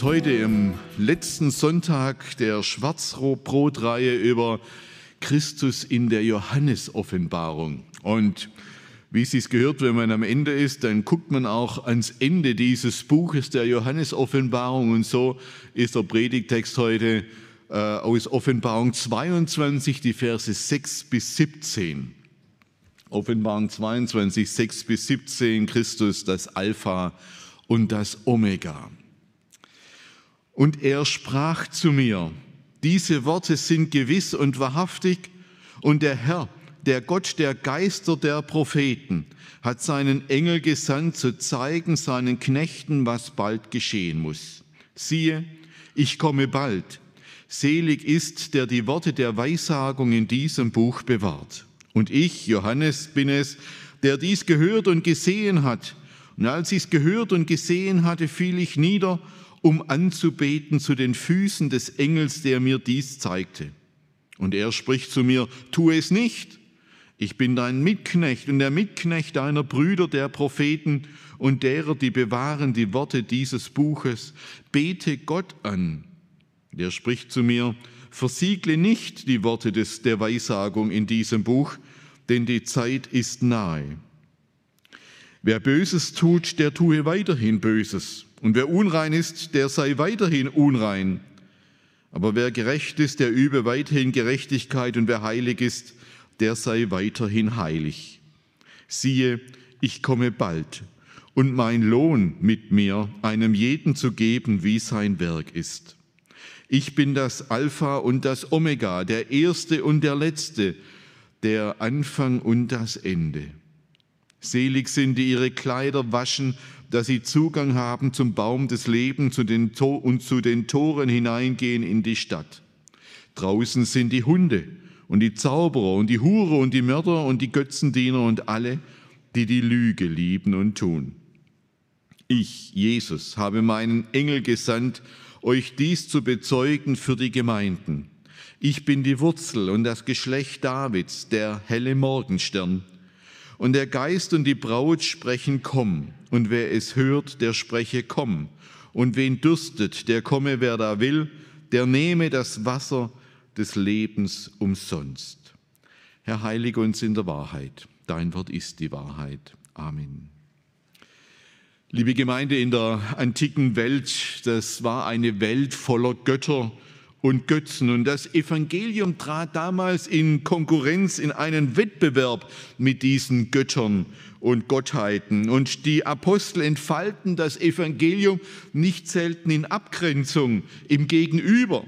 Uns heute im letzten Sonntag der Schwarzbrotreihe über Christus in der Johannesoffenbarung. Und wie es sich gehört, wenn man am Ende ist, dann guckt man auch ans Ende dieses Buches der Johannesoffenbarung. Und so ist der Predigtext heute äh, aus Offenbarung 22, die Verse 6 bis 17. Offenbarung 22, 6 bis 17, Christus, das Alpha und das Omega. Und er sprach zu mir, diese Worte sind gewiss und wahrhaftig, und der Herr, der Gott der Geister der Propheten, hat seinen Engel gesandt, zu zeigen seinen Knechten, was bald geschehen muss. Siehe, ich komme bald. Selig ist, der die Worte der Weissagung in diesem Buch bewahrt. Und ich, Johannes, bin es, der dies gehört und gesehen hat. Und als ich es gehört und gesehen hatte, fiel ich nieder, um anzubeten zu den Füßen des Engels, der mir dies zeigte. Und er spricht zu mir, tu es nicht. Ich bin dein Mitknecht und der Mitknecht deiner Brüder, der Propheten und derer, die bewahren die Worte dieses Buches. Bete Gott an. Der spricht zu mir, versiegle nicht die Worte des, der Weissagung in diesem Buch, denn die Zeit ist nahe. Wer Böses tut, der tue weiterhin Böses. Und wer unrein ist, der sei weiterhin unrein. Aber wer gerecht ist, der übe weiterhin Gerechtigkeit. Und wer heilig ist, der sei weiterhin heilig. Siehe, ich komme bald. Und mein Lohn mit mir, einem jeden zu geben, wie sein Werk ist. Ich bin das Alpha und das Omega, der Erste und der Letzte, der Anfang und das Ende. Selig sind, die ihre Kleider waschen, dass sie Zugang haben zum Baum des Lebens und zu den Toren hineingehen in die Stadt. Draußen sind die Hunde und die Zauberer und die Hure und die Mörder und die Götzendiener und alle, die die Lüge lieben und tun. Ich, Jesus, habe meinen Engel gesandt, euch dies zu bezeugen für die Gemeinden. Ich bin die Wurzel und das Geschlecht Davids, der helle Morgenstern. Und der Geist und die Braut sprechen, komm. Und wer es hört, der spreche, komm. Und wen dürstet, der komme, wer da will, der nehme das Wasser des Lebens umsonst. Herr, heilige uns in der Wahrheit. Dein Wort ist die Wahrheit. Amen. Liebe Gemeinde in der antiken Welt, das war eine Welt voller Götter und Götzen. Und das Evangelium trat damals in Konkurrenz, in einen Wettbewerb mit diesen Göttern und Gottheiten. Und die Apostel entfalten das Evangelium nicht selten in Abgrenzung im Gegenüber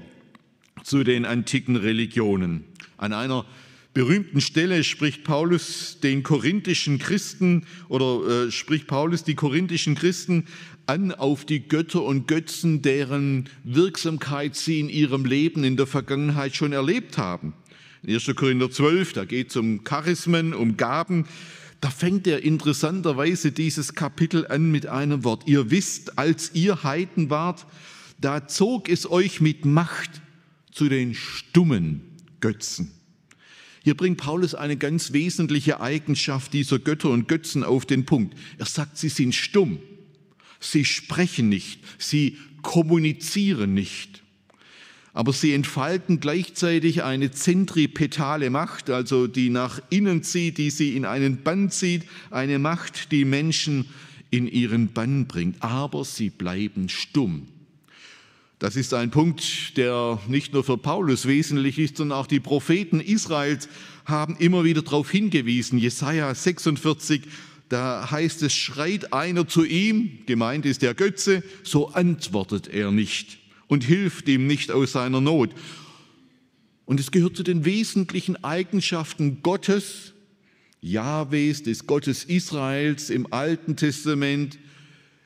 zu den antiken Religionen. An einer berühmten Stelle spricht Paulus den korinthischen Christen oder äh, spricht Paulus die korinthischen Christen an auf die Götter und Götzen, deren Wirksamkeit sie in ihrem Leben in der Vergangenheit schon erlebt haben. In 1. Korinther 12, da geht es um Charismen, um Gaben. Da fängt er interessanterweise dieses Kapitel an mit einem Wort. Ihr wisst, als ihr Heiden wart, da zog es euch mit Macht zu den stummen Götzen. Hier bringt Paulus eine ganz wesentliche Eigenschaft dieser Götter und Götzen auf den Punkt. Er sagt, sie sind stumm. Sie sprechen nicht, sie kommunizieren nicht. Aber sie entfalten gleichzeitig eine zentripetale Macht, also die nach innen zieht, die sie in einen Bann zieht, eine Macht, die Menschen in ihren Bann bringt. Aber sie bleiben stumm. Das ist ein Punkt, der nicht nur für Paulus wesentlich ist, sondern auch die Propheten Israels haben immer wieder darauf hingewiesen. Jesaja 46, da heißt es, schreit einer zu ihm, gemeint ist der Götze, so antwortet er nicht und hilft ihm nicht aus seiner Not. Und es gehört zu den wesentlichen Eigenschaften Gottes, Jahwes, des Gottes Israels im Alten Testament,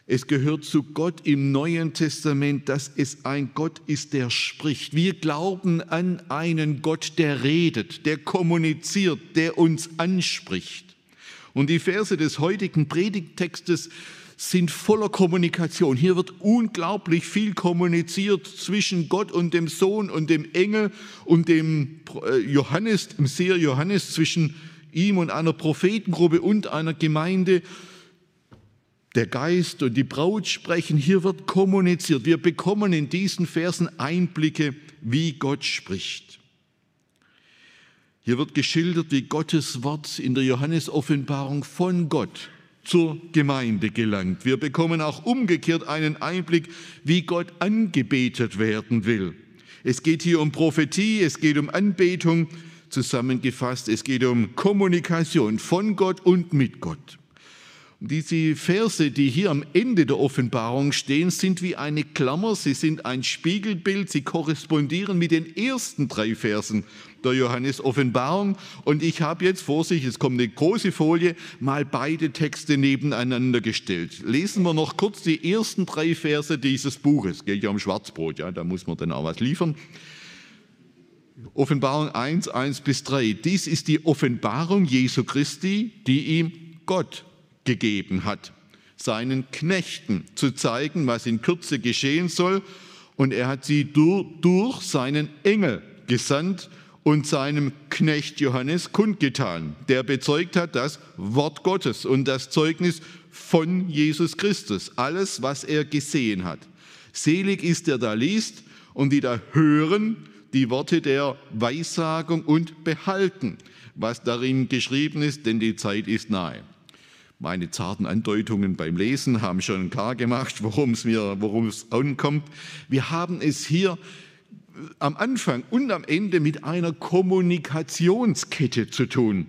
Es gehört zu Gott im Neuen Testament, dass es ein Gott ist, der spricht. Wir glauben an einen Gott, der redet, der kommuniziert, der uns anspricht. Und die Verse des heutigen Predigttextes sind voller Kommunikation. Hier wird unglaublich viel kommuniziert zwischen Gott und dem Sohn und dem Engel und dem äh, Johannes, dem Seher Johannes, zwischen ihm und einer Prophetengruppe und einer Gemeinde der Geist und die Braut sprechen, hier wird kommuniziert. Wir bekommen in diesen Versen Einblicke, wie Gott spricht. Hier wird geschildert, wie Gottes Wort in der Johannesoffenbarung von Gott zur Gemeinde gelangt. Wir bekommen auch umgekehrt einen Einblick, wie Gott angebetet werden will. Es geht hier um Prophetie, es geht um Anbetung, zusammengefasst, es geht um Kommunikation von Gott und mit Gott. Diese Verse, die hier am Ende der Offenbarung stehen, sind wie eine Klammer, sie sind ein Spiegelbild, sie korrespondieren mit den ersten drei Versen der Johannes Offenbarung. Und ich habe jetzt vor sich, es kommt eine große Folie, mal beide Texte nebeneinander gestellt. Lesen wir noch kurz die ersten drei Verse dieses Buches. Geht ja um Schwarzbrot, ja, da muss man dann auch was liefern. Offenbarung 1, 1 bis 3. Dies ist die Offenbarung Jesu Christi, die ihm Gott gegeben hat, seinen Knechten zu zeigen, was in Kürze geschehen soll. Und er hat sie durch, durch seinen Engel gesandt und seinem Knecht Johannes kundgetan, der bezeugt hat das Wort Gottes und das Zeugnis von Jesus Christus, alles, was er gesehen hat. Selig ist, der da liest und die da hören die Worte der Weissagung und behalten, was darin geschrieben ist, denn die Zeit ist nahe. Meine zarten Andeutungen beim Lesen haben schon klar gemacht, worum es mir, worum es ankommt. Wir haben es hier am Anfang und am Ende mit einer Kommunikationskette zu tun.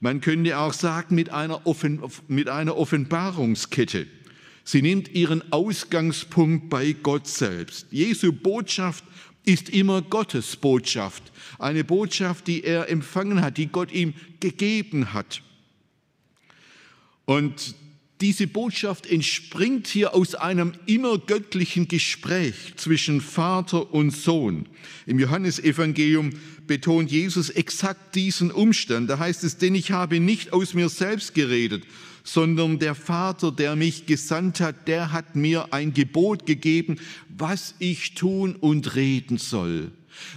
Man könnte auch sagen mit einer, Offen, mit einer Offenbarungskette. Sie nimmt ihren Ausgangspunkt bei Gott selbst. Jesu Botschaft ist immer Gottes Botschaft. Eine Botschaft, die er empfangen hat, die Gott ihm gegeben hat. Und diese Botschaft entspringt hier aus einem innergöttlichen Gespräch zwischen Vater und Sohn. Im Johannesevangelium betont Jesus exakt diesen Umstand. Da heißt es, denn ich habe nicht aus mir selbst geredet, sondern der Vater, der mich gesandt hat, der hat mir ein Gebot gegeben, was ich tun und reden soll.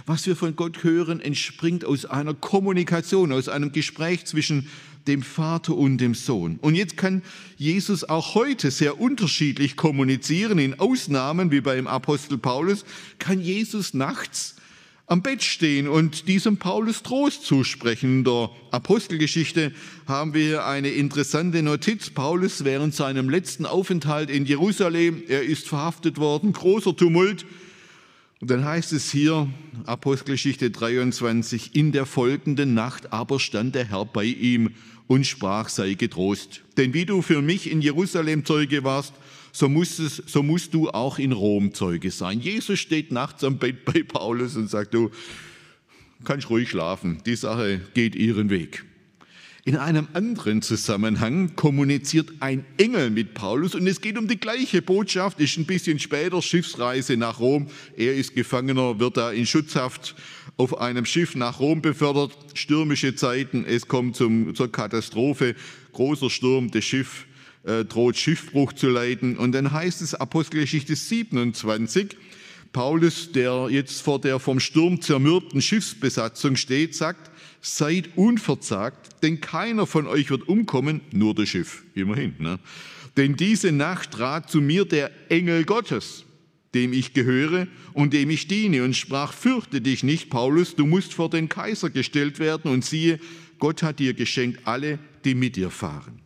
Was wir von Gott hören, entspringt aus einer Kommunikation, aus einem Gespräch zwischen dem Vater und dem Sohn. Und jetzt kann Jesus auch heute sehr unterschiedlich kommunizieren. In Ausnahmen, wie beim Apostel Paulus, kann Jesus nachts am Bett stehen und diesem Paulus Trost zusprechen. In der Apostelgeschichte haben wir eine interessante Notiz. Paulus während seinem letzten Aufenthalt in Jerusalem, er ist verhaftet worden, großer Tumult. Und dann heißt es hier, Apostelgeschichte 23, in der folgenden Nacht aber stand der Herr bei ihm und sprach, sei getrost. Denn wie du für mich in Jerusalem Zeuge warst, so musst, es, so musst du auch in Rom Zeuge sein. Jesus steht nachts am Bett bei Paulus und sagt, du kannst ruhig schlafen, die Sache geht ihren Weg. In einem anderen Zusammenhang kommuniziert ein Engel mit Paulus und es geht um die gleiche Botschaft, ist ein bisschen später, Schiffsreise nach Rom. Er ist Gefangener, wird da in Schutzhaft auf einem Schiff nach Rom befördert. Stürmische Zeiten, es kommt zum, zur Katastrophe, großer Sturm, das Schiff äh, droht Schiffbruch zu leiden. Und dann heißt es Apostelgeschichte 27, Paulus, der jetzt vor der vom Sturm zermürbten Schiffsbesatzung steht, sagt, seid unverzagt, denn keiner von euch wird umkommen, nur das Schiff, immerhin. Ne? Denn diese Nacht trat zu mir der Engel Gottes, dem ich gehöre und dem ich diene, und sprach, fürchte dich nicht, Paulus, du musst vor den Kaiser gestellt werden, und siehe, Gott hat dir geschenkt alle, die mit dir fahren.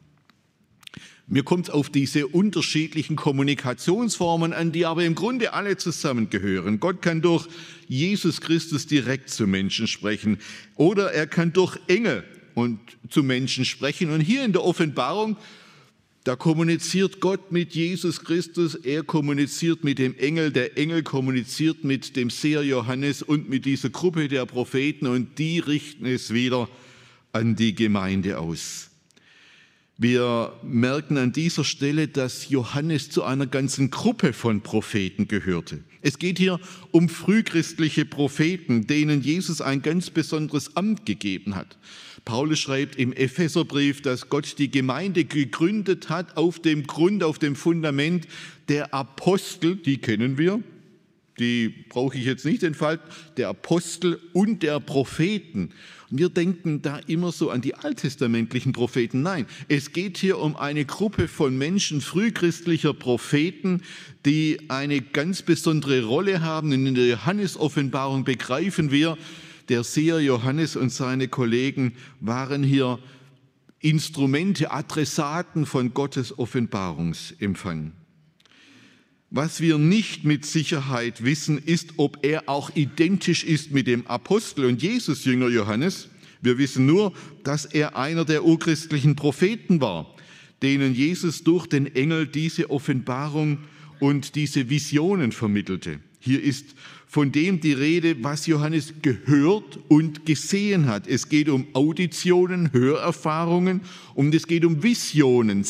Mir kommt es auf diese unterschiedlichen Kommunikationsformen an, die aber im Grunde alle zusammengehören. Gott kann durch Jesus Christus direkt zu Menschen sprechen oder er kann durch Engel und zu Menschen sprechen. Und hier in der Offenbarung, da kommuniziert Gott mit Jesus Christus, er kommuniziert mit dem Engel, der Engel kommuniziert mit dem Seher Johannes und mit dieser Gruppe der Propheten und die richten es wieder an die Gemeinde aus. Wir merken an dieser Stelle, dass Johannes zu einer ganzen Gruppe von Propheten gehörte. Es geht hier um frühchristliche Propheten, denen Jesus ein ganz besonderes Amt gegeben hat. Paulus schreibt im Epheserbrief, dass Gott die Gemeinde gegründet hat auf dem Grund, auf dem Fundament der Apostel, die kennen wir, die brauche ich jetzt nicht entfalten, der Apostel und der Propheten. Und wir denken da immer so an die alttestamentlichen Propheten. Nein, es geht hier um eine Gruppe von Menschen, frühchristlicher Propheten, die eine ganz besondere Rolle haben. in der Johannesoffenbarung begreifen wir, der Seher Johannes und seine Kollegen waren hier Instrumente, Adressaten von Gottes Offenbarungsempfang. Was wir nicht mit Sicherheit wissen, ist, ob er auch identisch ist mit dem Apostel und Jesus-Jünger Johannes. Wir wissen nur, dass er einer der urchristlichen Propheten war, denen Jesus durch den Engel diese Offenbarung und diese Visionen vermittelte. Hier ist von dem die Rede, was Johannes gehört und gesehen hat. Es geht um Auditionen, Hörerfahrungen und es geht um Visionen,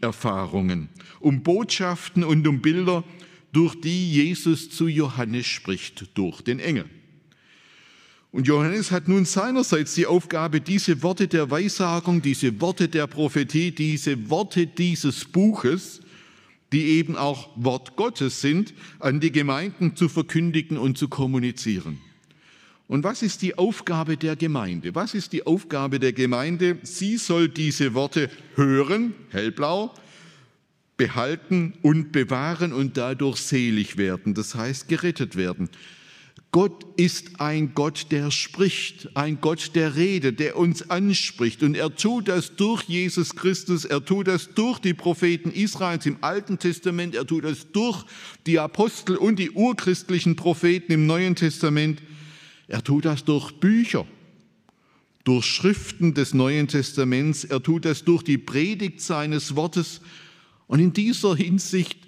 Seherfahrungen um Botschaften und um Bilder, durch die Jesus zu Johannes spricht, durch den Engel. Und Johannes hat nun seinerseits die Aufgabe, diese Worte der Weissagung, diese Worte der Prophetie, diese Worte dieses Buches, die eben auch Wort Gottes sind, an die Gemeinden zu verkündigen und zu kommunizieren. Und was ist die Aufgabe der Gemeinde? Was ist die Aufgabe der Gemeinde? Sie soll diese Worte hören, hellblau, behalten und bewahren und dadurch selig werden, das heißt gerettet werden. Gott ist ein Gott, der spricht, ein Gott der Rede, der uns anspricht. Und er tut das durch Jesus Christus, er tut das durch die Propheten Israels im Alten Testament, er tut das durch die Apostel und die urchristlichen Propheten im Neuen Testament. Er tut das durch Bücher, durch Schriften des Neuen Testaments, er tut das durch die Predigt seines Wortes und in dieser Hinsicht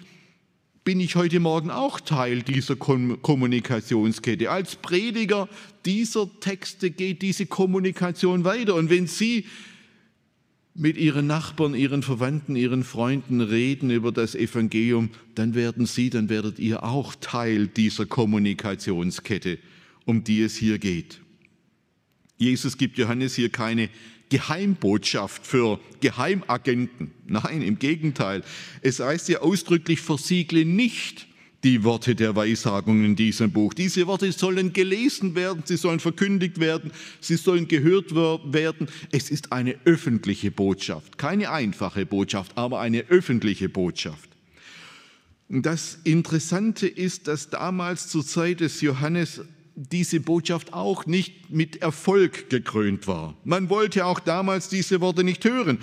bin ich heute Morgen auch Teil dieser Kommunikationskette. Als Prediger dieser Texte geht diese Kommunikation weiter. Und wenn Sie mit Ihren Nachbarn, Ihren Verwandten, Ihren Freunden reden über das Evangelium, dann werden Sie, dann werdet ihr auch Teil dieser Kommunikationskette, um die es hier geht. Jesus gibt Johannes hier keine Geheimbotschaft für Geheimagenten. Nein, im Gegenteil. Es heißt ja ausdrücklich, versiegle nicht die Worte der Weissagung in diesem Buch. Diese Worte sollen gelesen werden, sie sollen verkündigt werden, sie sollen gehört werden. Es ist eine öffentliche Botschaft, keine einfache Botschaft, aber eine öffentliche Botschaft. Das Interessante ist, dass damals zur Zeit des Johannes diese Botschaft auch nicht mit Erfolg gekrönt war. Man wollte auch damals diese Worte nicht hören.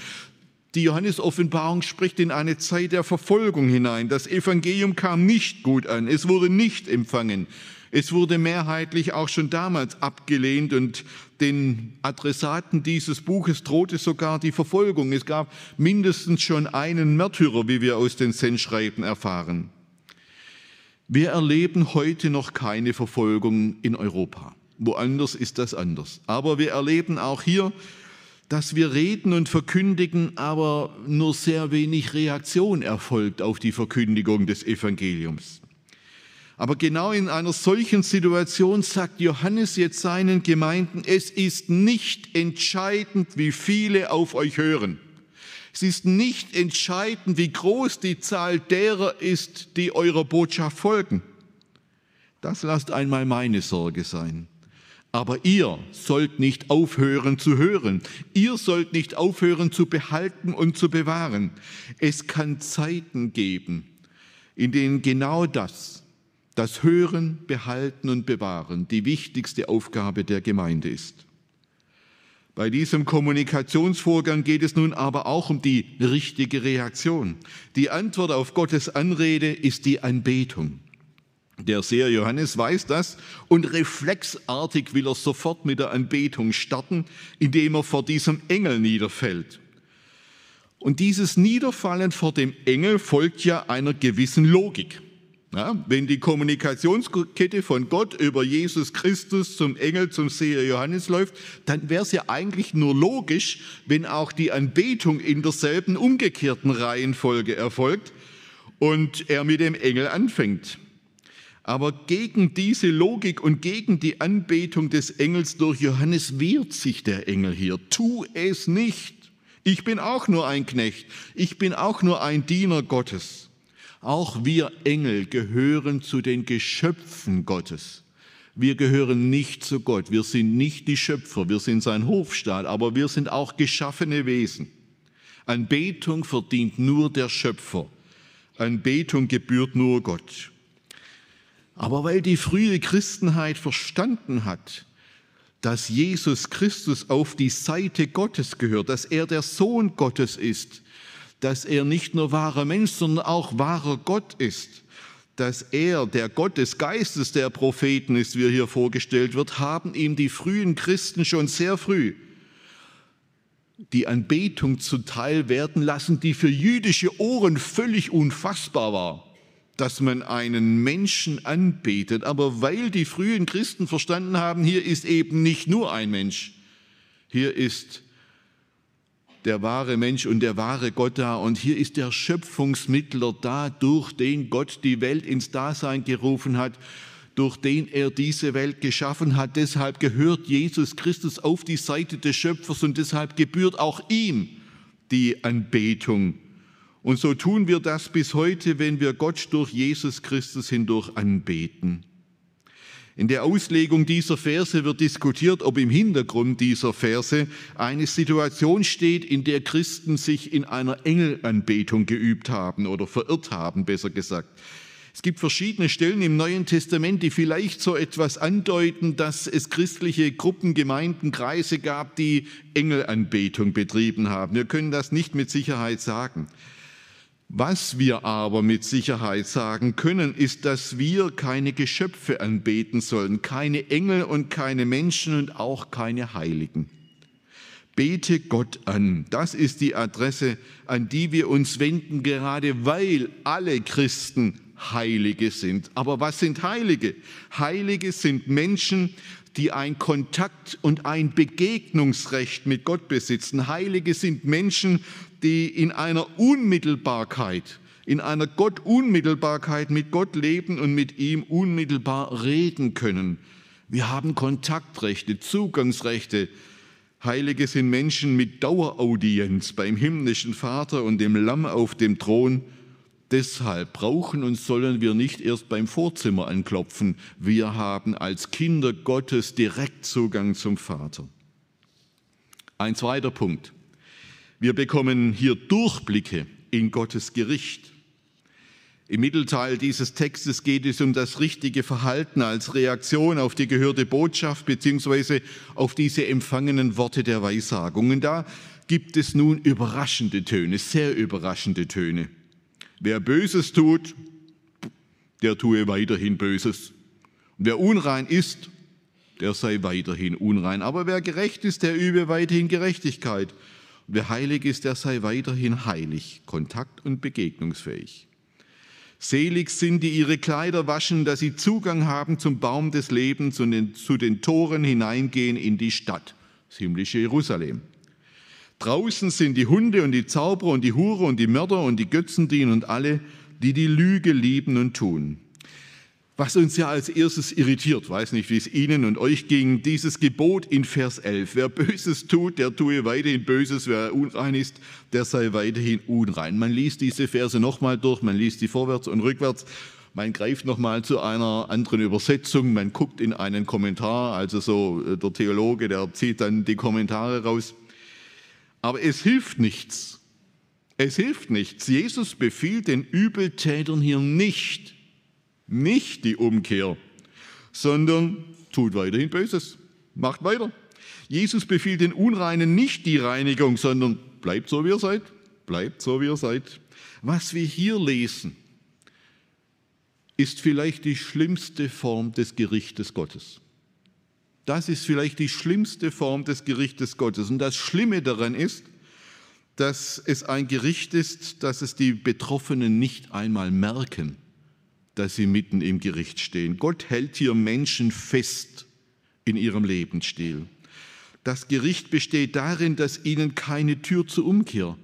Die Johannes-Offenbarung spricht in eine Zeit der Verfolgung hinein. Das Evangelium kam nicht gut an, es wurde nicht empfangen. Es wurde mehrheitlich auch schon damals abgelehnt und den Adressaten dieses Buches drohte sogar die Verfolgung. Es gab mindestens schon einen Märtyrer, wie wir aus den Sendschreiben erfahren. Wir erleben heute noch keine Verfolgung in Europa. Woanders ist das anders. Aber wir erleben auch hier, dass wir reden und verkündigen, aber nur sehr wenig Reaktion erfolgt auf die Verkündigung des Evangeliums. Aber genau in einer solchen Situation sagt Johannes jetzt seinen Gemeinden, es ist nicht entscheidend, wie viele auf euch hören. Es ist nicht entscheidend, wie groß die Zahl derer ist, die eurer Botschaft folgen. Das lasst einmal meine Sorge sein. Aber ihr sollt nicht aufhören zu hören. Ihr sollt nicht aufhören zu behalten und zu bewahren. Es kann Zeiten geben, in denen genau das, das Hören, Behalten und Bewahren, die wichtigste Aufgabe der Gemeinde ist. Bei diesem Kommunikationsvorgang geht es nun aber auch um die richtige Reaktion. Die Antwort auf Gottes Anrede ist die Anbetung. Der Seher Johannes weiß das und reflexartig will er sofort mit der Anbetung starten, indem er vor diesem Engel niederfällt. Und dieses Niederfallen vor dem Engel folgt ja einer gewissen Logik. Ja, wenn die Kommunikationskette von Gott über Jesus Christus zum Engel, zum Seher Johannes läuft, dann wäre es ja eigentlich nur logisch, wenn auch die Anbetung in derselben umgekehrten Reihenfolge erfolgt und er mit dem Engel anfängt. Aber gegen diese Logik und gegen die Anbetung des Engels durch Johannes wehrt sich der Engel hier. Tu es nicht. Ich bin auch nur ein Knecht. Ich bin auch nur ein Diener Gottes. Auch wir Engel gehören zu den Geschöpfen Gottes. Wir gehören nicht zu Gott. Wir sind nicht die Schöpfer. Wir sind sein Hofstaat, aber wir sind auch geschaffene Wesen. Anbetung verdient nur der Schöpfer. Anbetung gebührt nur Gott. Aber weil die frühe Christenheit verstanden hat, dass Jesus Christus auf die Seite Gottes gehört, dass er der Sohn Gottes ist, dass er nicht nur wahrer Mensch, sondern auch wahrer Gott ist, dass er der Gott des Geistes der Propheten ist, wie er hier vorgestellt wird, haben ihm die frühen Christen schon sehr früh die Anbetung zuteil werden lassen, die für jüdische Ohren völlig unfassbar war, dass man einen Menschen anbetet. Aber weil die frühen Christen verstanden haben, hier ist eben nicht nur ein Mensch, hier ist der wahre Mensch und der wahre Gott da. Und hier ist der Schöpfungsmittler da, durch den Gott die Welt ins Dasein gerufen hat, durch den er diese Welt geschaffen hat. Deshalb gehört Jesus Christus auf die Seite des Schöpfers und deshalb gebührt auch ihm die Anbetung. Und so tun wir das bis heute, wenn wir Gott durch Jesus Christus hindurch anbeten. In der Auslegung dieser Verse wird diskutiert, ob im Hintergrund dieser Verse eine Situation steht, in der Christen sich in einer Engelanbetung geübt haben oder verirrt haben, besser gesagt. Es gibt verschiedene Stellen im Neuen Testament, die vielleicht so etwas andeuten, dass es christliche Gruppen, Gemeinden, Kreise gab, die Engelanbetung betrieben haben. Wir können das nicht mit Sicherheit sagen. Was wir aber mit Sicherheit sagen können, ist, dass wir keine Geschöpfe anbeten sollen, keine Engel und keine Menschen und auch keine Heiligen. Bete Gott an. Das ist die Adresse, an die wir uns wenden, gerade weil alle Christen Heilige sind. Aber was sind Heilige? Heilige sind Menschen, die ein Kontakt und ein Begegnungsrecht mit Gott besitzen. Heilige sind Menschen, die in einer Unmittelbarkeit, in einer Gott-Unmittelbarkeit mit Gott leben und mit ihm unmittelbar reden können. Wir haben Kontaktrechte, Zugangsrechte. Heilige sind Menschen mit Daueraudienz beim himmlischen Vater und dem Lamm auf dem Thron. Deshalb brauchen und sollen wir nicht erst beim Vorzimmer anklopfen. Wir haben als Kinder Gottes Direktzugang zum Vater. Ein zweiter Punkt. Wir bekommen hier Durchblicke in Gottes Gericht. Im Mittelteil dieses Textes geht es um das richtige Verhalten als Reaktion auf die gehörte Botschaft beziehungsweise auf diese empfangenen Worte der Weissagung. Und da gibt es nun überraschende Töne, sehr überraschende Töne. Wer Böses tut, der tue weiterhin Böses. Und wer unrein ist, der sei weiterhin unrein. Aber wer gerecht ist, der übe weiterhin Gerechtigkeit. Wer heilig ist, der sei weiterhin heilig, kontakt- und begegnungsfähig. Selig sind, die ihre Kleider waschen, dass sie Zugang haben zum Baum des Lebens und zu den Toren hineingehen in die Stadt, das himmlische Jerusalem. Draußen sind die Hunde und die Zauberer und die Hure und die Mörder und die Götzendiener und alle, die die Lüge lieben und tun. Was uns ja als erstes irritiert, weiß nicht, wie es Ihnen und euch ging, dieses Gebot in Vers 11. Wer Böses tut, der tue weiterhin Böses. Wer unrein ist, der sei weiterhin unrein. Man liest diese Verse nochmal durch, man liest die vorwärts und rückwärts. Man greift nochmal zu einer anderen Übersetzung, man guckt in einen Kommentar, also so äh, der Theologe, der zieht dann die Kommentare raus. Aber es hilft nichts. Es hilft nichts. Jesus befiehlt den Übeltätern hier nicht, nicht die Umkehr, sondern tut weiterhin Böses, macht weiter. Jesus befiehlt den Unreinen nicht die Reinigung, sondern bleibt so, wie ihr seid, bleibt so, wie ihr seid. Was wir hier lesen, ist vielleicht die schlimmste Form des Gerichtes Gottes. Das ist vielleicht die schlimmste Form des Gerichtes Gottes. Und das Schlimme daran ist, dass es ein Gericht ist, dass es die Betroffenen nicht einmal merken, dass sie mitten im Gericht stehen. Gott hält hier Menschen fest in ihrem Lebensstil. Das Gericht besteht darin, dass ihnen keine Tür zur Umkehr,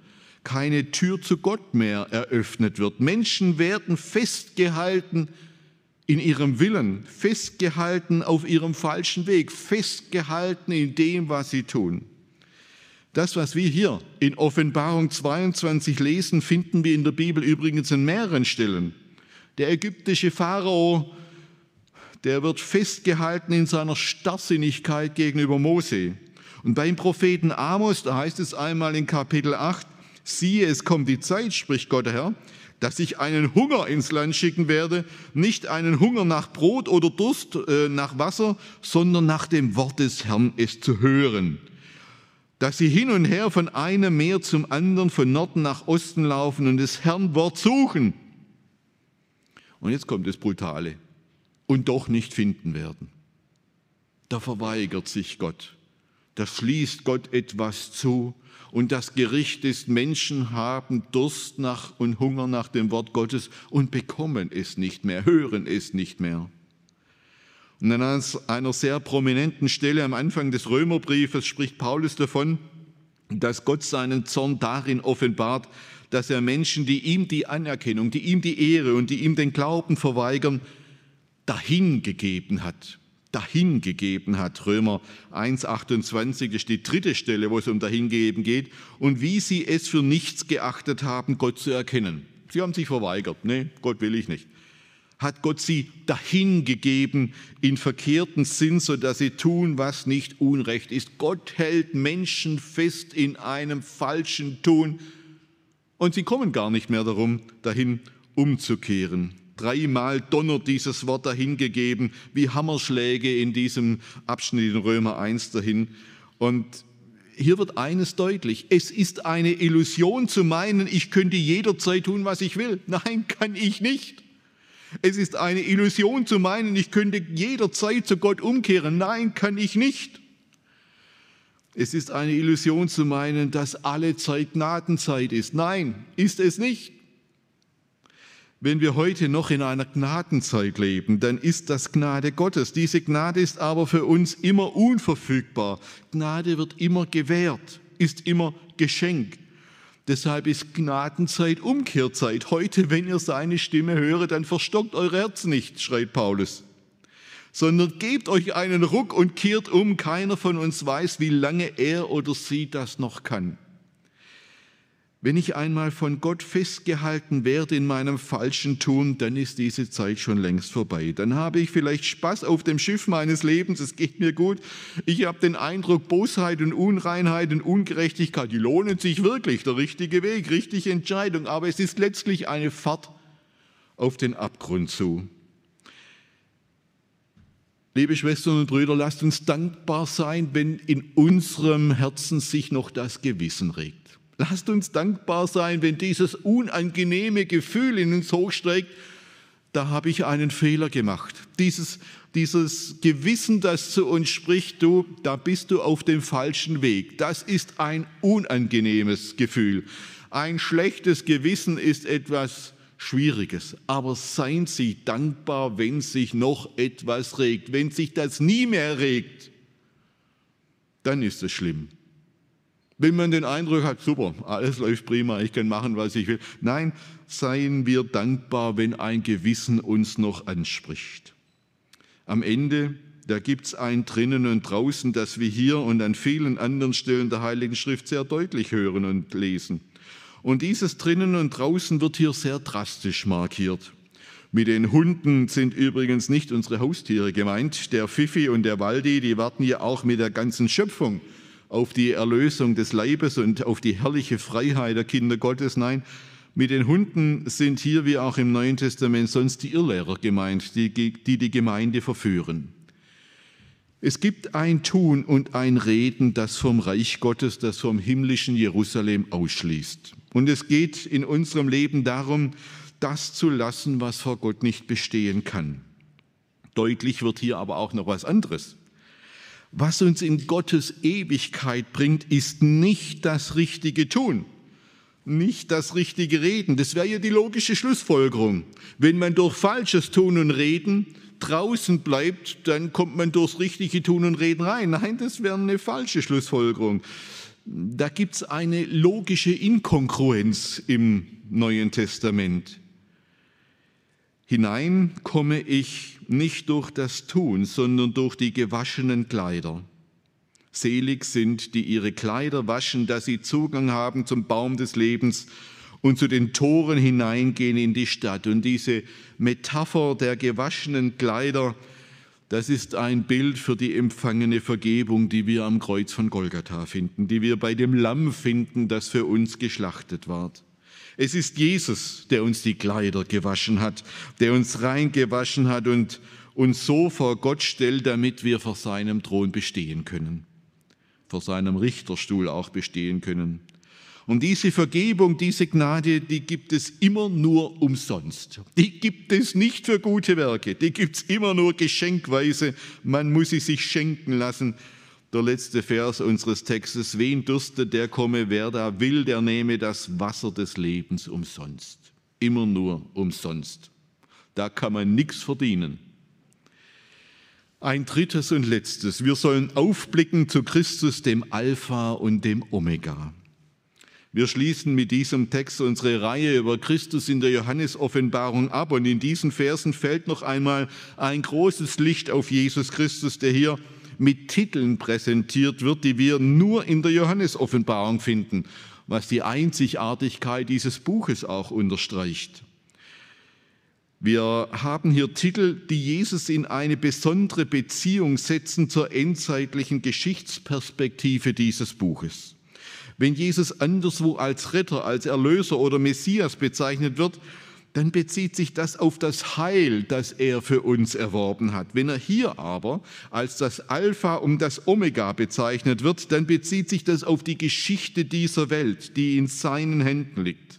keine Tür zu Gott mehr eröffnet wird. Menschen werden festgehalten in ihrem Willen, festgehalten auf ihrem falschen Weg, festgehalten in dem, was sie tun. Das, was wir hier in Offenbarung 22 lesen, finden wir in der Bibel übrigens in mehreren Stellen. Der ägyptische Pharao, der wird festgehalten in seiner Starrsinnigkeit gegenüber Mose. Und beim Propheten Amos, da heißt es einmal in Kapitel 8, siehe, es kommt die Zeit, spricht Gott der Herr, dass ich einen Hunger ins Land schicken werde, nicht einen Hunger nach Brot oder Durst äh, nach Wasser, sondern nach dem Wort des Herrn es zu hören dass sie hin und her von einem Meer zum anderen, von Norden nach Osten laufen und des Herrn Wort suchen. Und jetzt kommt das Brutale. Und doch nicht finden werden. Da verweigert sich Gott. Da schließt Gott etwas zu. Und das Gericht ist, Menschen haben Durst nach und Hunger nach dem Wort Gottes und bekommen es nicht mehr, hören es nicht mehr. Und an einer sehr prominenten Stelle am Anfang des Römerbriefes spricht Paulus davon, dass Gott seinen Zorn darin offenbart, dass er Menschen, die ihm die Anerkennung, die ihm die Ehre und die ihm den Glauben verweigern, dahingegeben hat. Dahingegeben hat. Römer 1,28 ist die dritte Stelle, wo es um dahingeben geht. Und wie sie es für nichts geachtet haben, Gott zu erkennen. Sie haben sich verweigert. Nee, Gott will ich nicht hat Gott sie dahingegeben in verkehrten Sinn, so dass sie tun, was nicht Unrecht ist. Gott hält Menschen fest in einem falschen Tun und sie kommen gar nicht mehr darum, dahin umzukehren. Dreimal donnert dieses Wort dahingegeben, wie Hammerschläge in diesem Abschnitt in Römer 1 dahin. Und hier wird eines deutlich. Es ist eine Illusion zu meinen, ich könnte jederzeit tun, was ich will. Nein, kann ich nicht. Es ist eine Illusion zu meinen, ich könnte jederzeit zu Gott umkehren. Nein, kann ich nicht. Es ist eine Illusion zu meinen, dass alle Zeit Gnadenzeit ist. Nein, ist es nicht. Wenn wir heute noch in einer Gnadenzeit leben, dann ist das Gnade Gottes. Diese Gnade ist aber für uns immer unverfügbar. Gnade wird immer gewährt, ist immer geschenkt. Deshalb ist Gnadenzeit Umkehrzeit. Heute, wenn ihr seine Stimme höret, dann verstockt eure Herz nicht, schreit Paulus, sondern gebt euch einen Ruck und kehrt um. Keiner von uns weiß, wie lange er oder sie das noch kann. Wenn ich einmal von Gott festgehalten werde in meinem falschen Tun, dann ist diese Zeit schon längst vorbei. Dann habe ich vielleicht Spaß auf dem Schiff meines Lebens, es geht mir gut. Ich habe den Eindruck, Bosheit und Unreinheit und Ungerechtigkeit, die lohnen sich wirklich, der richtige Weg, richtige Entscheidung, aber es ist letztlich eine Fahrt auf den Abgrund zu. Liebe Schwestern und Brüder, lasst uns dankbar sein, wenn in unserem Herzen sich noch das Gewissen regt. Lasst uns dankbar sein, wenn dieses unangenehme Gefühl in uns hochsteigt, da habe ich einen Fehler gemacht. Dieses, dieses Gewissen, das zu uns spricht, du, da bist du auf dem falschen Weg. Das ist ein unangenehmes Gefühl. Ein schlechtes Gewissen ist etwas Schwieriges. Aber seien Sie dankbar, wenn sich noch etwas regt. Wenn sich das nie mehr regt, dann ist es schlimm. Wenn man den Eindruck hat, super, alles läuft prima, ich kann machen, was ich will. Nein, seien wir dankbar, wenn ein Gewissen uns noch anspricht. Am Ende, da gibt es ein drinnen und draußen, das wir hier und an vielen anderen Stellen der Heiligen Schrift sehr deutlich hören und lesen. Und dieses drinnen und draußen wird hier sehr drastisch markiert. Mit den Hunden sind übrigens nicht unsere Haustiere gemeint. Der Fifi und der Waldi, die warten ja auch mit der ganzen Schöpfung auf die Erlösung des Leibes und auf die herrliche Freiheit der Kinder Gottes. Nein, mit den Hunden sind hier wie auch im Neuen Testament sonst die Irrlehrer gemeint, die die, die Gemeinde verführen. Es gibt ein Tun und ein Reden, das vom Reich Gottes, das vom himmlischen Jerusalem ausschließt. Und es geht in unserem Leben darum, das zu lassen, was vor Gott nicht bestehen kann. Deutlich wird hier aber auch noch was anderes. Was uns in Gottes Ewigkeit bringt, ist nicht das richtige Tun. nicht das richtige Reden. Das wäre ja die logische Schlussfolgerung. Wenn man durch falsches Tun und Reden draußen bleibt, dann kommt man durchs richtige Tun und Reden rein. Nein, das wäre eine falsche Schlussfolgerung. Da gibt es eine logische Inkongruenz im Neuen Testament. Hinein komme ich nicht durch das Tun, sondern durch die gewaschenen Kleider. Selig sind, die ihre Kleider waschen, dass sie Zugang haben zum Baum des Lebens und zu den Toren hineingehen in die Stadt. Und diese Metapher der gewaschenen Kleider, das ist ein Bild für die empfangene Vergebung, die wir am Kreuz von Golgatha finden, die wir bei dem Lamm finden, das für uns geschlachtet ward. Es ist Jesus, der uns die Kleider gewaschen hat, der uns reingewaschen hat und uns so vor Gott stellt, damit wir vor seinem Thron bestehen können, vor seinem Richterstuhl auch bestehen können. Und diese Vergebung, diese Gnade, die gibt es immer nur umsonst. Die gibt es nicht für gute Werke, die gibt es immer nur geschenkweise. Man muss sie sich schenken lassen. Der letzte Vers unseres Textes, wen dürstet, der komme, wer da will, der nehme das Wasser des Lebens umsonst. Immer nur umsonst. Da kann man nichts verdienen. Ein drittes und letztes. Wir sollen aufblicken zu Christus, dem Alpha und dem Omega. Wir schließen mit diesem Text unsere Reihe über Christus in der Johannesoffenbarung ab und in diesen Versen fällt noch einmal ein großes Licht auf Jesus Christus, der hier mit Titeln präsentiert wird, die wir nur in der Johannesoffenbarung finden, was die Einzigartigkeit dieses Buches auch unterstreicht. Wir haben hier Titel, die Jesus in eine besondere Beziehung setzen zur endzeitlichen Geschichtsperspektive dieses Buches. Wenn Jesus anderswo als Retter, als Erlöser oder Messias bezeichnet wird, dann bezieht sich das auf das Heil, das er für uns erworben hat. Wenn er hier aber als das Alpha und das Omega bezeichnet wird, dann bezieht sich das auf die Geschichte dieser Welt, die in seinen Händen liegt.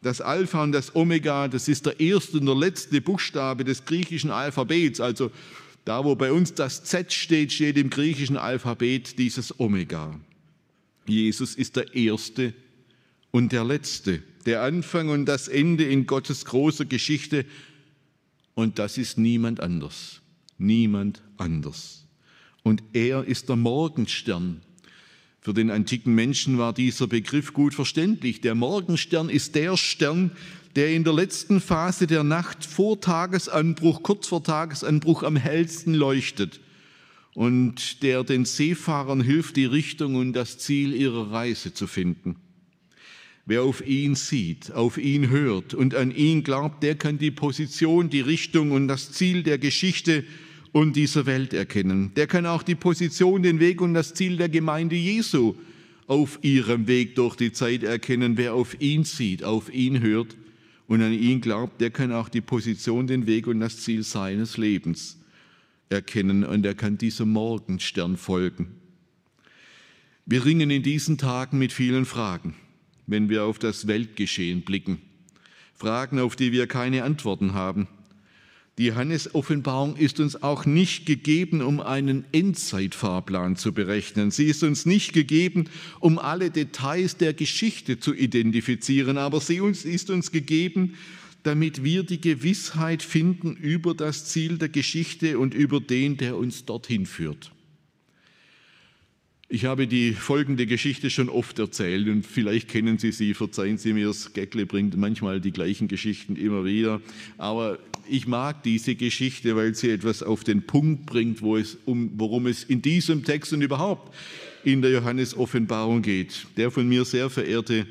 Das Alpha und das Omega, das ist der erste und der letzte Buchstabe des griechischen Alphabets, also da, wo bei uns das Z steht, steht im griechischen Alphabet dieses Omega. Jesus ist der Erste und der Letzte, der Anfang und das Ende in Gottes großer Geschichte. Und das ist niemand anders, niemand anders. Und er ist der Morgenstern. Für den antiken Menschen war dieser Begriff gut verständlich. Der Morgenstern ist der Stern, der in der letzten Phase der Nacht vor Tagesanbruch, kurz vor Tagesanbruch am hellsten leuchtet und der den Seefahrern hilft, die Richtung und das Ziel ihrer Reise zu finden. Wer auf ihn sieht, auf ihn hört und an ihn glaubt, der kann die Position, die Richtung und das Ziel der Geschichte und dieser Welt erkennen. Der kann auch die Position, den Weg und das Ziel der Gemeinde Jesu auf ihrem Weg durch die Zeit erkennen. Wer auf ihn sieht, auf ihn hört und an ihn glaubt, der kann auch die Position, den Weg und das Ziel seines Lebens erkennen und er kann diesem Morgenstern folgen. Wir ringen in diesen Tagen mit vielen Fragen, wenn wir auf das Weltgeschehen blicken. Fragen, auf die wir keine Antworten haben. Die Johannes-Offenbarung ist uns auch nicht gegeben, um einen Endzeitfahrplan zu berechnen. Sie ist uns nicht gegeben, um alle Details der Geschichte zu identifizieren, aber sie ist uns gegeben, damit wir die Gewissheit finden über das Ziel der Geschichte und über den, der uns dorthin führt. Ich habe die folgende Geschichte schon oft erzählt und vielleicht kennen Sie sie, verzeihen Sie mir, Geckle bringt manchmal die gleichen Geschichten immer wieder, aber ich mag diese Geschichte, weil sie etwas auf den Punkt bringt, wo es um, worum es in diesem Text und überhaupt in der Johannes-Offenbarung geht. Der von mir sehr verehrte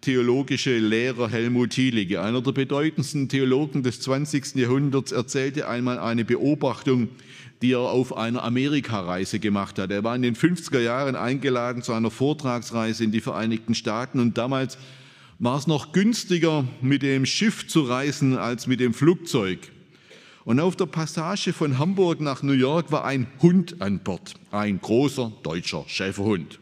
theologische Lehrer Helmut Thielige, einer der bedeutendsten Theologen des 20. Jahrhunderts, erzählte einmal eine Beobachtung, die er auf einer Amerikareise gemacht hat. Er war in den 50er Jahren eingeladen zu einer Vortragsreise in die Vereinigten Staaten und damals war es noch günstiger, mit dem Schiff zu reisen als mit dem Flugzeug. Und auf der Passage von Hamburg nach New York war ein Hund an Bord, ein großer deutscher Schäferhund.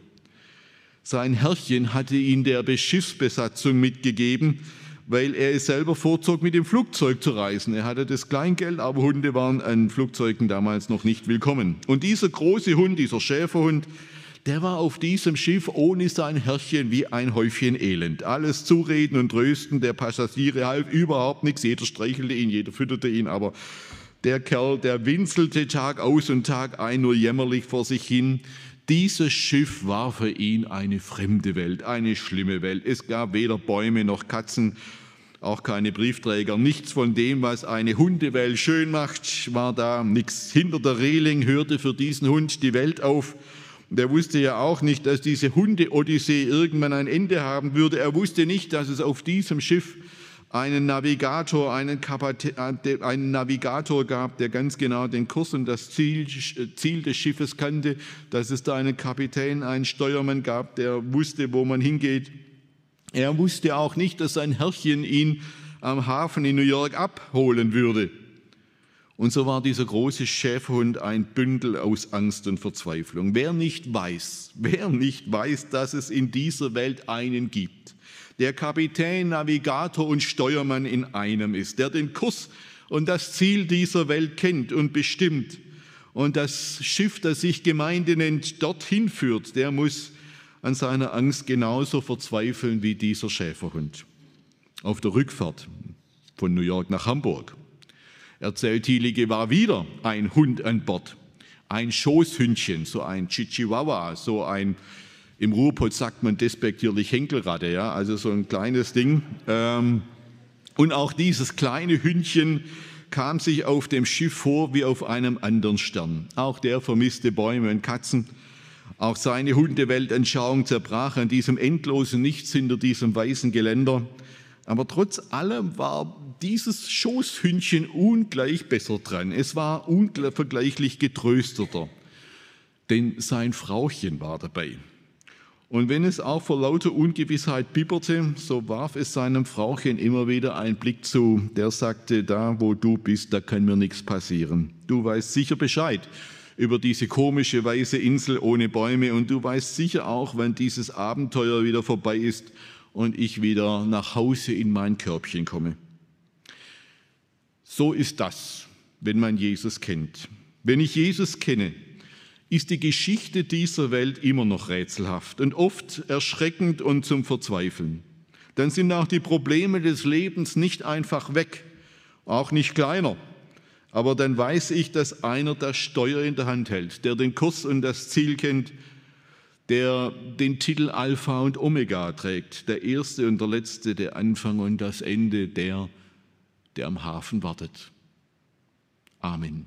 Sein Herrchen hatte ihn der Schiffsbesatzung mitgegeben, weil er es selber vorzog, mit dem Flugzeug zu reisen. Er hatte das Kleingeld, aber Hunde waren an Flugzeugen damals noch nicht willkommen. Und dieser große Hund, dieser Schäferhund, der war auf diesem Schiff ohne sein Herrchen wie ein Häufchen Elend. Alles Zureden und Trösten der Passagiere half überhaupt nichts. Jeder streichelte ihn, jeder fütterte ihn, aber der Kerl, der winselte Tag aus und Tag ein, nur jämmerlich vor sich hin. Dieses Schiff war für ihn eine fremde Welt, eine schlimme Welt. Es gab weder Bäume noch Katzen, auch keine Briefträger. Nichts von dem, was eine Hundewelt schön macht, war da. Nichts. Hinter der Reling hörte für diesen Hund die Welt auf. Der wusste ja auch nicht, dass diese Hunde-Odyssee irgendwann ein Ende haben würde. Er wusste nicht, dass es auf diesem Schiff einen Navigator, einen, äh, einen, Navigator gab, der ganz genau den Kurs und das Ziel, Ziel, des Schiffes kannte, dass es da einen Kapitän, einen Steuermann gab, der wusste, wo man hingeht. Er wusste auch nicht, dass sein Herrchen ihn am Hafen in New York abholen würde. Und so war dieser große Schäferhund ein Bündel aus Angst und Verzweiflung. Wer nicht weiß, wer nicht weiß, dass es in dieser Welt einen gibt, der Kapitän, Navigator und Steuermann in einem ist, der den Kurs und das Ziel dieser Welt kennt und bestimmt und das Schiff, das sich Gemeinde nennt, dorthin führt, der muss an seiner Angst genauso verzweifeln wie dieser Schäferhund. Auf der Rückfahrt von New York nach Hamburg erzählt Thielige, war wieder ein Hund an Bord. Ein Schoßhündchen, so ein Chichihuahua, so ein, im Ruhrpott sagt man despektierlich Henkelratte, ja, also so ein kleines Ding. Ähm, und auch dieses kleine Hündchen kam sich auf dem Schiff vor wie auf einem anderen Stern. Auch der vermisste Bäume und Katzen. Auch seine Hundeweltanschauung zerbrach an diesem endlosen Nichts hinter diesem weißen Geländer. Aber trotz allem war dieses Schoßhündchen ungleich besser dran. Es war unvergleichlich getrösteter, denn sein Frauchen war dabei. Und wenn es auch vor lauter Ungewissheit bibberte, so warf es seinem Frauchen immer wieder einen Blick zu. Der sagte, da wo du bist, da kann mir nichts passieren. Du weißt sicher Bescheid über diese komische weiße Insel ohne Bäume und du weißt sicher auch, wann dieses Abenteuer wieder vorbei ist und ich wieder nach Hause in mein Körbchen komme. So ist das, wenn man Jesus kennt. Wenn ich Jesus kenne, ist die Geschichte dieser Welt immer noch rätselhaft und oft erschreckend und zum Verzweifeln. Dann sind auch die Probleme des Lebens nicht einfach weg, auch nicht kleiner. Aber dann weiß ich, dass einer das Steuer in der Hand hält, der den Kurs und das Ziel kennt, der den Titel Alpha und Omega trägt, der Erste und der Letzte, der Anfang und das Ende, der, der am Hafen wartet. Amen.